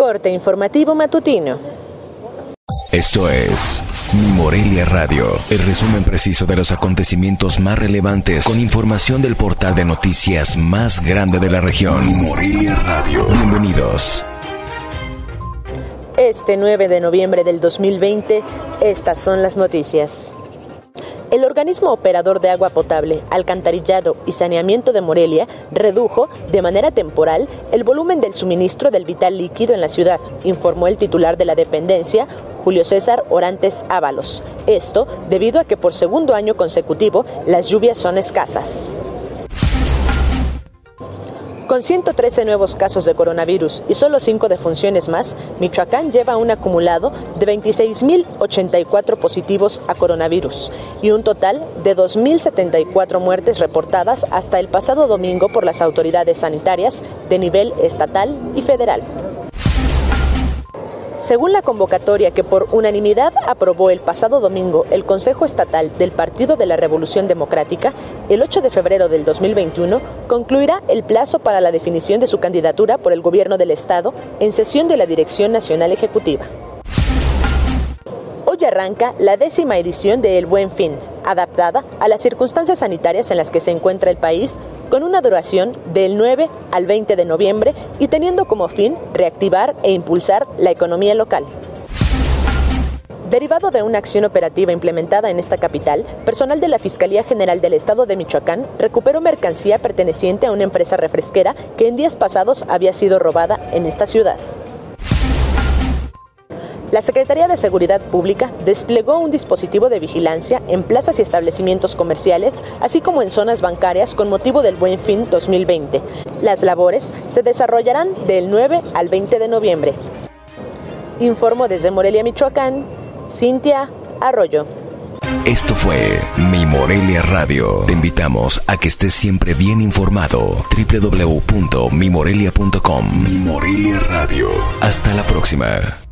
Corte informativo matutino. Esto es Mi Morelia Radio, el resumen preciso de los acontecimientos más relevantes con información del portal de noticias más grande de la región. Mi Morelia Radio. Bienvenidos. Este 9 de noviembre del 2020, estas son las noticias. El organismo operador de agua potable, alcantarillado y saneamiento de Morelia redujo, de manera temporal, el volumen del suministro del vital líquido en la ciudad, informó el titular de la dependencia, Julio César Orantes Ábalos. Esto debido a que por segundo año consecutivo las lluvias son escasas. Con 113 nuevos casos de coronavirus y solo 5 defunciones más, Michoacán lleva un acumulado de 26.084 positivos a coronavirus y un total de 2.074 muertes reportadas hasta el pasado domingo por las autoridades sanitarias de nivel estatal y federal. Según la convocatoria que por unanimidad aprobó el pasado domingo el Consejo Estatal del Partido de la Revolución Democrática, el 8 de febrero del 2021 concluirá el plazo para la definición de su candidatura por el Gobierno del Estado en sesión de la Dirección Nacional Ejecutiva. Hoy arranca la décima edición de El Buen Fin, adaptada a las circunstancias sanitarias en las que se encuentra el país con una duración del 9 al 20 de noviembre y teniendo como fin reactivar e impulsar la economía local. Derivado de una acción operativa implementada en esta capital, personal de la Fiscalía General del Estado de Michoacán recuperó mercancía perteneciente a una empresa refresquera que en días pasados había sido robada en esta ciudad. La Secretaría de Seguridad Pública desplegó un dispositivo de vigilancia en plazas y establecimientos comerciales, así como en zonas bancarias con motivo del Buen Fin 2020. Las labores se desarrollarán del 9 al 20 de noviembre. Informo desde Morelia, Michoacán, Cintia Arroyo. Esto fue Mi Morelia Radio. Te invitamos a que estés siempre bien informado. www.mimorelia.com Mi Morelia Radio. Hasta la próxima.